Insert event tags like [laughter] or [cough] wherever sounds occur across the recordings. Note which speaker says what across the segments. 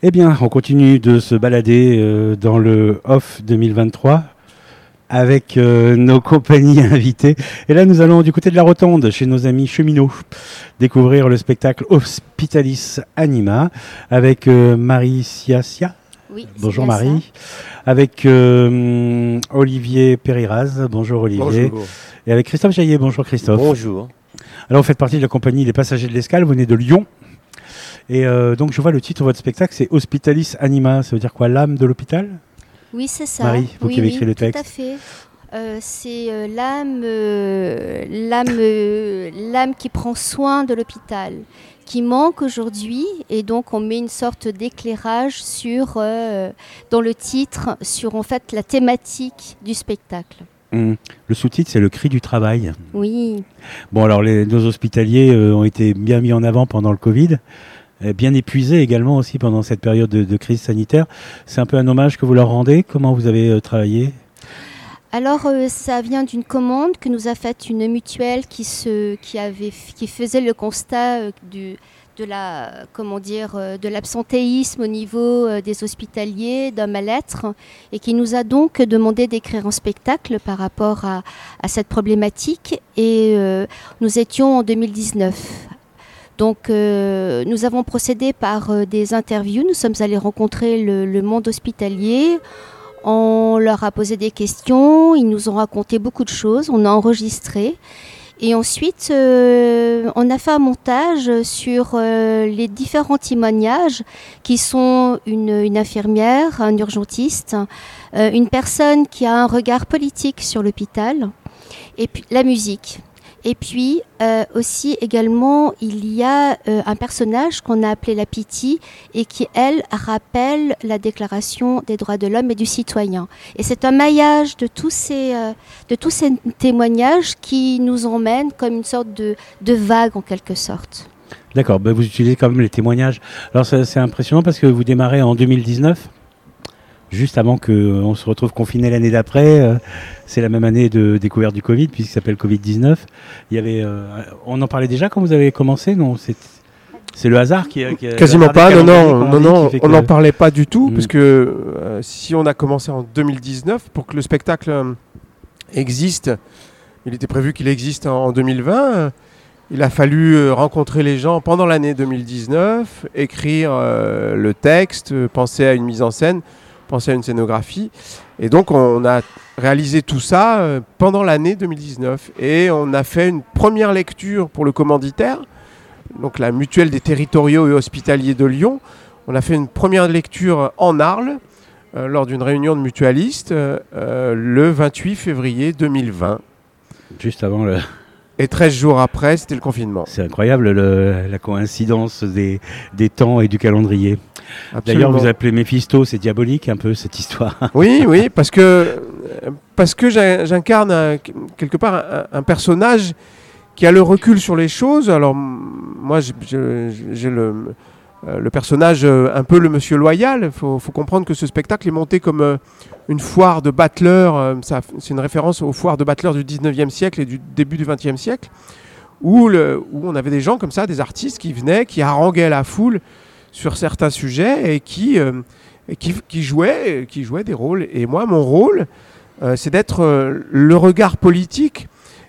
Speaker 1: Eh bien, on continue de se balader euh, dans le off 2023 avec euh, nos compagnies [laughs] invitées. Et là, nous allons du côté de la Rotonde, chez nos amis cheminots, découvrir le spectacle Hospitalis Anima avec euh, Marie Siasia.
Speaker 2: Oui,
Speaker 1: Bonjour Marie. Avec euh, Olivier Périraz. Bonjour Olivier.
Speaker 3: Bonjour.
Speaker 1: Et avec Christophe Jaillet. Bonjour Christophe.
Speaker 3: Bonjour.
Speaker 1: Alors, vous faites partie de la compagnie Les Passagers de l'Escale, vous venez de Lyon. Et euh, donc, je vois le titre de votre spectacle, c'est Hospitalis Anima. Ça veut dire quoi L'âme de l'hôpital?
Speaker 2: Oui, c'est ça.
Speaker 1: Marie, vous
Speaker 2: oui,
Speaker 1: qui avez
Speaker 2: oui,
Speaker 1: écrit le
Speaker 2: Tout à
Speaker 1: texte.
Speaker 2: fait. Euh, c'est euh, l'âme, euh, l'âme, euh, l'âme qui prend soin de l'hôpital, qui manque aujourd'hui, et donc on met une sorte d'éclairage sur, euh, dans le titre, sur en fait la thématique du spectacle.
Speaker 1: Hum. Le sous-titre, c'est Le cri du travail.
Speaker 2: Oui,
Speaker 1: Bon, alors, les, nos hospitaliers euh, ont été bien mis en avant pendant le Covid. Euh, Bien épuisés également aussi pendant cette période de, crise sanitaire. C'est un peu un hommage que vous leur rendez. Comment vous avez euh, travaillé?
Speaker 2: Alors, euh, ça vient d'une commande que nous a faite une mutuelle qui, se, qui, avait, qui faisait le constat du, de la, comment dire, l'absentéisme au niveau des hospitaliers, d'un mal-être, et qui nous a donc demandé d'écrire un spectacle par rapport à, à cette problématique. Et nous étions en 2019. Donc, euh, nous avons procédé par euh, des interviews. Nous sommes allés rencontrer le, monde hospitalier. On leur a posé des questions, ils nous ont raconté beaucoup de choses, on a enregistré. Et ensuite, euh, on a fait un montage sur les différents témoignages qui sont une, une infirmière, un urgentiste, une personne qui a un regard politique sur l'hôpital, et puis la musique. Et puis euh, aussi également, il y a euh, un personnage qu'on a appelé la Piti et qui, elle, rappelle la Déclaration des droits de l'homme et du citoyen. Et c'est un maillage de tous ces, euh, de tous ces témoignages qui nous emmène comme une sorte de, de vague en quelque sorte.
Speaker 1: D'accord, ben vous utilisez quand même les témoignages. Alors c'est impressionnant parce que vous démarrez en 2019, juste avant qu'on se retrouve confiné l'année d'après. euh, c'est la même année de découverte du Covid, puisqu'il s'appelle Covid-19. Il y avait, euh, on en parlait déjà quand vous avez commencé Non, c'est le hasard qui, a- qui a-
Speaker 3: Quasiment pas, non, non, on
Speaker 1: que-
Speaker 3: n'en parlait pas du tout,
Speaker 1: Mm.
Speaker 3: parce que euh, si on a commencé en 2019, pour que le spectacle euh, existe, il était prévu qu'il existe en, en 2020, euh, il a fallu euh, rencontrer les gens pendant l'année 2019, écrire euh, le texte, euh, penser à une mise en scène, penser à une scénographie, et donc on a réalisé tout ça euh, pendant l'année 2019, et on a fait une première lecture pour le commanditaire, donc la mutuelle des territoriaux et hospitaliers de Lyon. On a fait une première lecture en Arles euh, lors d'une réunion de mutualistes euh, le 28 février 2020.
Speaker 1: Juste avant le.
Speaker 3: Et 13 jours après, c'était le confinement.
Speaker 1: C'est incroyable le- la coïncidence des, des temps et du calendrier. D'ailleurs, vous appelez Méphisto, c'est diabolique un peu cette histoire. [laughs]
Speaker 3: Oui, oui, parce que, parce que j'in- j'incarne quelque part un, un personnage qui a le recul sur les choses. Alors, moi, j'ai le, euh, le personnage euh, un peu le monsieur loyal. Il faut, comprendre que ce spectacle est monté comme euh, une foire de battleurs. C'est une référence aux foires de battleurs du 19e siècle et du début du 20e siècle, où, on avait des gens comme ça, des artistes qui venaient, qui haranguaient la foule sur certains sujets et qui... jouait des rôles. Et moi, mon rôle, c'est d'être le regard politique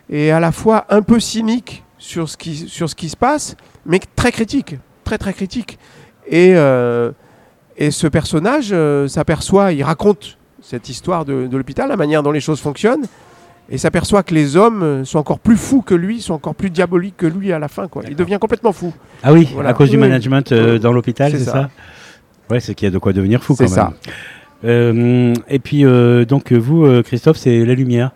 Speaker 3: et à la fois un peu cynique sur ce qui se passe, mais très critique, très très critique. Et, euh, et ce personnage euh, s'aperçoit, il raconte cette histoire de, de l'hôpital, la manière dont les choses fonctionnent, et s'aperçoit que les hommes sont encore plus fous que lui, sont encore plus diaboliques que lui à la fin. Quoi. Il devient complètement fou.
Speaker 1: Ah oui,
Speaker 3: Voilà.
Speaker 1: à cause du management euh, dans l'hôpital,
Speaker 3: C'est ça.
Speaker 1: ça, Ouais, c'est qu'il y a de quoi devenir fou quand
Speaker 3: ça.
Speaker 1: même. Euh, et puis, donc, vous, Christophe, c'est la lumière.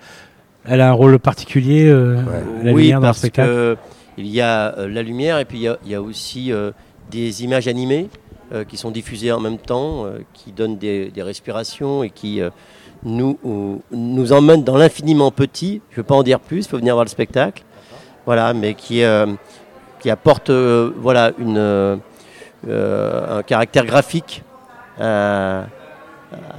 Speaker 1: Elle a un rôle particulier, la
Speaker 4: oui,
Speaker 1: lumière dans le
Speaker 4: parce
Speaker 1: spectacle?
Speaker 4: que il y a euh, la lumière et puis il y a, il y a aussi euh, des images animées euh, qui sont diffusées en même temps, euh, qui donnent des, respirations et qui euh, nous, ou- nous emmènent dans l'infiniment petit. Je ne veux pas en dire plus, il faut venir voir le spectacle. Voilà, mais qui, qui apporte voilà, une, un caractère graphique à,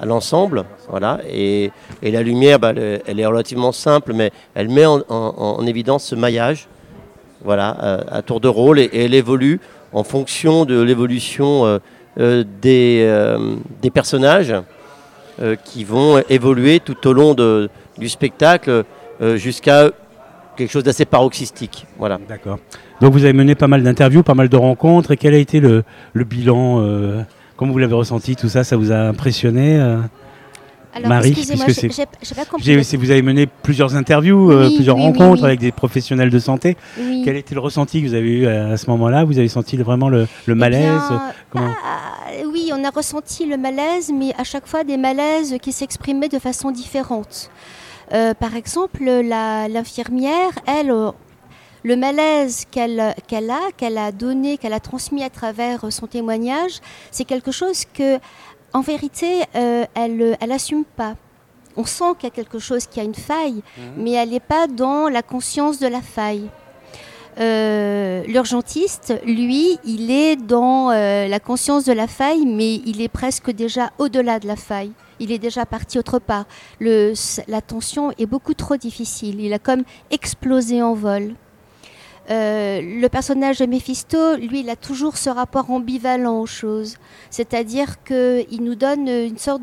Speaker 4: l'ensemble. Voilà, et, et la lumière, bah, elle, est relativement simple, mais elle met en, en- en évidence ce maillage, voilà, à, à tour de rôle, et, et elle évolue en fonction de l'évolution euh, des, des, personnages qui vont évoluer tout au long de, du spectacle jusqu'à quelque chose d'assez paroxystique.
Speaker 1: D'accord. Donc vous avez mené pas mal d'interviews, pas mal de rencontres. Et quel a été le, bilan euh, Comment vous l'avez ressenti Tout ça, ça vous a impressionné euh,
Speaker 2: Alors,
Speaker 1: Marie,
Speaker 2: excusez-moi,
Speaker 1: puisque
Speaker 2: j'ai pas compris.
Speaker 1: J'ai- Vous avez mené plusieurs interviews, euh, plusieurs
Speaker 2: oui,
Speaker 1: rencontres
Speaker 2: oui.
Speaker 1: avec des professionnels de santé. Quel était le ressenti que vous avez eu à, à ce moment-là? Vous avez senti vraiment le, le
Speaker 2: Eh
Speaker 1: malaise?
Speaker 2: bien,
Speaker 1: Comment
Speaker 2: ah, oui, on a ressenti le malaise, mais à chaque fois des malaises qui s'exprimaient de façon différente. Euh, par exemple, la- l'infirmière, elle, euh, le malaise qu'elle qu'elle a, qu'elle a donné, qu'elle a transmis à travers euh, son témoignage, c'est quelque chose que, en vérité, euh, elle elle assume pas. On sent qu'il y a quelque chose qui a une faille, mais elle n'est pas dans la conscience de la faille. Euh, L'urgentiste, lui, il est dans euh, la conscience de la faille, mais il est presque déjà au-delà de la faille. Il est déjà parti autre part. Le, la tension est beaucoup trop difficile. Il a comme explosé en vol. Euh, le personnage de Méphisto, lui, il a toujours ce rapport ambivalent aux choses. C'est-à-dire qu'il nous donne une sorte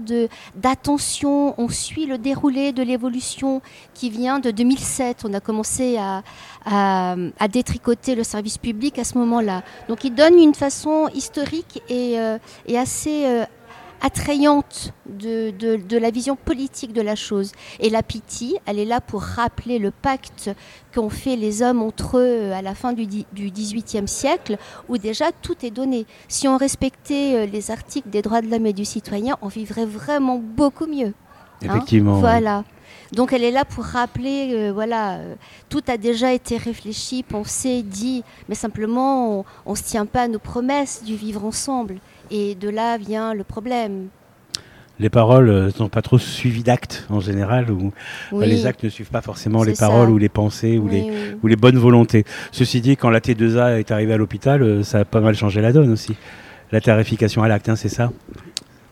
Speaker 2: d'attention, on suit le déroulé de l'évolution qui vient de 2007. On a commencé à, à, à détricoter le service public à ce moment-là. Donc il donne une façon historique et, euh, et assez euh, attrayante de, de- de la vision politique de la chose. Et la pitié, elle est là pour rappeler le pacte qu'ont fait les hommes entre eux à la fin du, du XVIIIe siècle, où déjà tout est donné. Si on respectait euh, les articles des droits de l'homme et du citoyen, on vivrait vraiment beaucoup mieux. Hein
Speaker 1: Effectivement. oui.
Speaker 2: Voilà. Donc elle est là pour rappeler, euh, voilà, euh, tout a déjà été réfléchi, pensé, dit, mais simplement on ne se tient pas à nos promesses du vivre ensemble. Et de là vient le problème.
Speaker 1: Les paroles euh, sont pas trop suivies d'actes en général, ou
Speaker 2: Oui,
Speaker 1: les actes ne suivent pas forcément les
Speaker 2: ça.
Speaker 1: paroles ou les pensées ou,
Speaker 2: oui,
Speaker 1: les,
Speaker 2: oui.
Speaker 1: ou les bonnes volontés. Ceci dit, quand la T2A est arrivée à l'hôpital, euh, ça a pas mal changé la donne aussi. La tarification à l'acte, hein, c'est ça?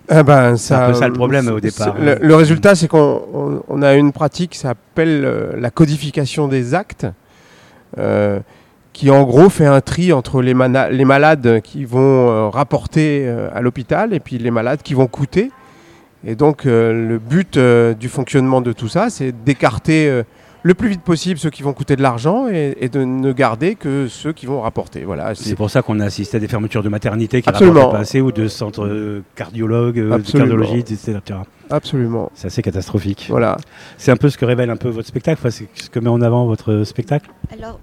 Speaker 3: Ah ben,
Speaker 1: C'est un peu ça le problème, au départ,
Speaker 3: Le,
Speaker 1: hein.
Speaker 3: le résultat, c'est qu'on on- on a une pratique qui s'appelle euh, la codification des actes, euh, qui en gros fait un tri entre les, malades qui vont euh, rapporter euh, à l'hôpital et puis les malades qui vont coûter. Et donc, euh, le but euh, du fonctionnement de tout ça, c'est d'écarter euh, le plus vite possible ceux qui vont coûter de l'argent et, et de ne garder que ceux qui vont rapporter. Voilà,
Speaker 1: C'est pour ça qu'on a assisté à des fermetures de maternité qui
Speaker 3: Absolument.
Speaker 1: pas assez ou de centres cardiologues, de cardiologistes, etc.
Speaker 3: absolument.
Speaker 1: C'est assez catastrophique.
Speaker 3: Voilà.
Speaker 1: C'est un peu ce que révèle un peu votre spectacle, enfin, c'est ce que met en avant votre spectacle?
Speaker 2: Alors,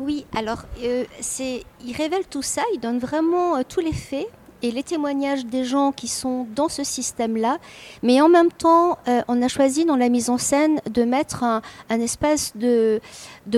Speaker 2: oui, alors, euh, il révèle tout ça, il donne vraiment euh, tous les faits et les témoignages des gens qui sont dans ce système-là. Mais en même temps, euh, on a choisi dans la mise en scène de mettre un, un espace de,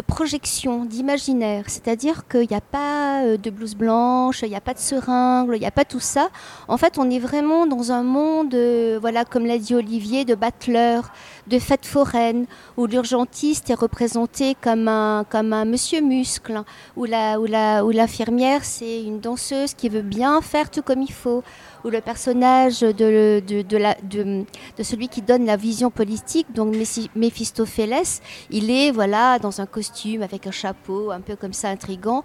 Speaker 2: projection, d'imaginaire. C'est-à-dire qu'il n'y a pas euh, de blouse blanche, il n'y a pas de seringue, il n'y a pas tout ça. En fait, on est vraiment dans un monde, euh, voilà, comme l'a dit Olivier, de battleurs, de fêtes foraines, où l'urgentiste est représenté comme un, comme un monsieur muscle, hein, où la, où la, où l'infirmière c'est une danseuse qui veut bien faire tout comme il faut, où le personnage de, de, celui qui donne la vision politique, donc Méphistophélès, il est voilà dans un costume avec un chapeau, un peu comme ça intrigant,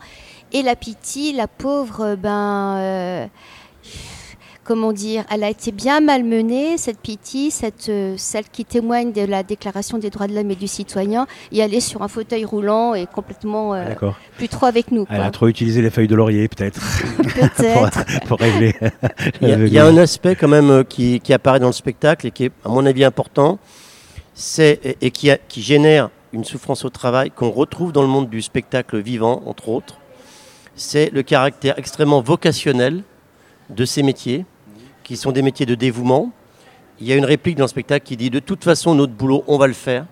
Speaker 2: et la Piti, la pauvre, ben euh, comment dire, elle a été bien malmenée, cette Piti, cette, euh, celle qui témoigne de la Déclaration des droits de l'homme et du citoyen, et elle est sur un fauteuil roulant et complètement euh,
Speaker 1: Ah,
Speaker 2: plus trop avec nous.
Speaker 1: Elle
Speaker 2: quoi.
Speaker 1: a trop utilisé les feuilles de laurier, peut-être,
Speaker 2: Peut-être. [laughs]
Speaker 1: pour régler.
Speaker 4: Il y, a, il y a un aspect quand même euh, qui, qui apparaît dans le spectacle et qui est, à mon avis, important, c'est et, et qui, a- qui génère une souffrance au travail qu'on retrouve dans le monde du spectacle vivant, entre autres. C'est le caractère extrêmement vocationnel de ces métiers, qui sont des métiers de dévouement. Il y a une réplique dans le spectacle qui dit de toute façon notre boulot, on va le faire.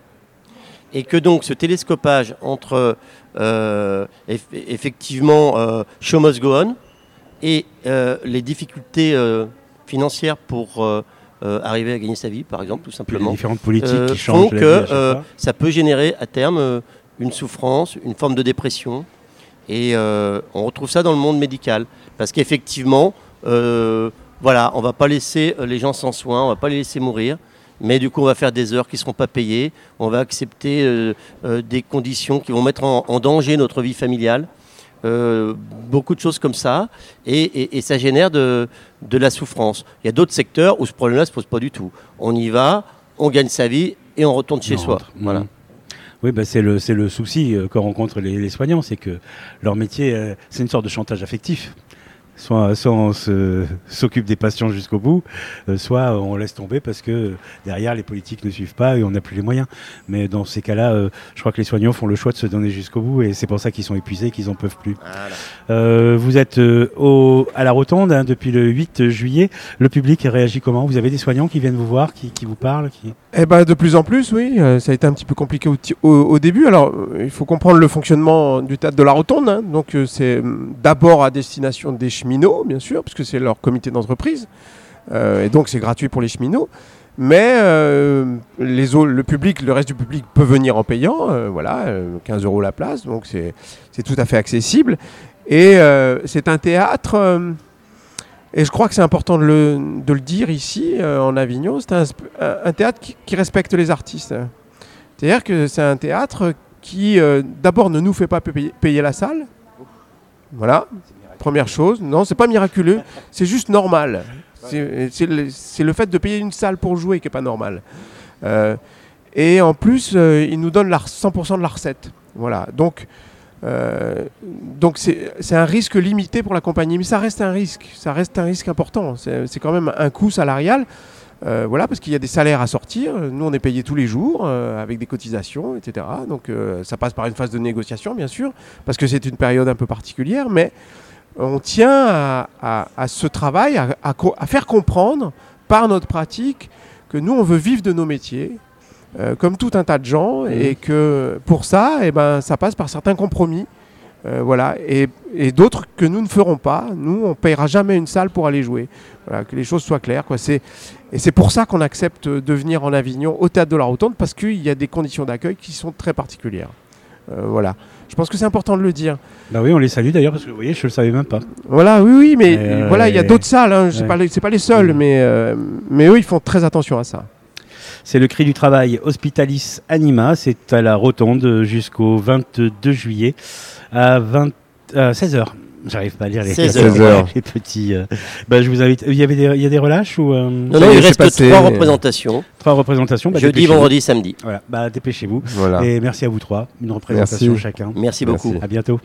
Speaker 4: Et que donc ce télescopage entre euh, eff- effectivement euh, show must go on et euh, les difficultés financières pour arriver à gagner sa vie, par exemple, tout
Speaker 1: les
Speaker 4: simplement,
Speaker 1: différentes politiques qui
Speaker 4: font
Speaker 1: changent la
Speaker 4: que ça peut générer à terme une souffrance, une forme de dépression. Et on retrouve ça dans le monde médical. Parce qu'effectivement, voilà, on va pas laisser euh, les gens sans soins, on va pas les laisser mourir. Mais du coup, on va faire des heures qui ne seront pas payées. On va accepter euh, euh, des conditions qui vont mettre en, en danger notre vie familiale. euh, beaucoup de choses comme ça, et, et- et ça génère de, de la souffrance. Il y a d'autres secteurs où ce problème-là ne se pose pas du tout. On y va, on gagne sa vie et on retourne chez
Speaker 1: On
Speaker 4: soi.
Speaker 1: rentre.
Speaker 4: Voilà.
Speaker 1: Mhm. Oui, bah, c'est le, souci que rencontrent les, les soignants, c'est que leur métier, c'est une sorte de chantage affectif. Soit, soit on s'occupe des patients jusqu'au bout, euh, soit on laisse tomber parce que derrière les politiques ne suivent pas et on n'a plus les moyens. Mais dans ces cas-là, euh, je crois que les soignants font le choix de se donner jusqu'au bout et c'est pour ça qu'ils sont épuisés, qu'ils en peuvent plus.
Speaker 4: Voilà.
Speaker 1: Euh, vous êtes euh, au, à la Rotonde hein, depuis le 8 juillet. Le public réagit comment? Vous avez des soignants qui viennent vous voir, qui, qui vous parlent qui...
Speaker 3: Eh ben, de plus en plus, oui. euh, ça a été un petit peu compliqué au, ti- au- au début. Alors, il faut comprendre le fonctionnement du théâtre de la Rotonde. hein. Donc, euh, c'est hum, d'abord à destination des cheminots, bien sûr, puisque c'est leur comité d'entreprise. Euh, et donc, c'est gratuit pour les cheminots. Mais euh, les au- le public, le reste du public peut venir en payant. euh, voilà, euh, 15 euros la place. Donc, c'est tout à fait accessible. Et c'est un théâtre. et je crois que c'est important de le, de le dire ici, en Avignon, c'est un, théâtre qui, respecte les artistes. C'est-à-dire que c'est un théâtre qui, d'abord, ne nous fait pas payer, payer la salle. Voilà, première chose. Non, c'est pas miraculeux, c'est juste normal. C'est le, le fait de payer une salle pour jouer qui est pas normal. Euh, et en plus, euh, il nous donne la, 100% de la recette. Voilà, donc... euh, donc c'est un risque limité pour la compagnie, mais ça reste un risque, ça reste un risque important. C'est quand même un coût salarial, euh, voilà, parce qu'il y a des salaires à sortir. Nous, on est payé tous les jours avec des cotisations, etc. Donc ça passe par une phase de négociation, bien sûr, parce que c'est une période un peu particulière, mais on tient à, à- à ce travail, à, faire comprendre par notre pratique que nous, on veut vivre de nos métiers, euh, comme tout un tas de gens, et que pour ça, eh ben, ça passe par certains compromis. Euh, voilà, et, et d'autres que nous ne ferons pas. Nous, on ne payera jamais une salle pour aller jouer. Voilà, que les choses soient claires. Quoi. C'est, et c'est pour ça qu'on accepte de venir en Avignon au Théâtre de la Rotonde, parce qu'il y a des conditions d'accueil qui sont très particulières. Euh, voilà. Je pense que c'est important de le dire.
Speaker 1: Bah oui, on les salue d'ailleurs parce que vous voyez, je le savais même pas.
Speaker 3: Voilà, oui, oui, mais
Speaker 1: euh,
Speaker 3: voilà, il y a d'autres salles. Hein, c'est
Speaker 1: ouais.
Speaker 3: pas les- c'est pas les seuls,
Speaker 1: Mhm.
Speaker 3: mais, euh, mais eux, ils font très attention à ça.
Speaker 1: C'est le cri du travail Hospitalis Anima. C'est à la Rotonde jusqu'au 22 juillet à, 20, à 16h. J'arrive pas à lire les,
Speaker 4: 16 [laughs]
Speaker 3: heures. 16 heures.
Speaker 1: les petits. euh, bah, je vous invite. Il y avait des, il y a des relâches ou euh,
Speaker 4: Non, non, il reste
Speaker 3: passé,
Speaker 4: trois
Speaker 3: mais-
Speaker 4: représentations.
Speaker 1: trois représentations bah,
Speaker 4: Jeudi, vendredi, samedi.
Speaker 1: Voilà, bah, dépêchez-vous.
Speaker 3: Voilà.
Speaker 1: Et merci à vous trois. Une représentation
Speaker 3: Merci.
Speaker 1: chacun.
Speaker 4: Merci beaucoup.
Speaker 3: Merci.
Speaker 1: À bientôt.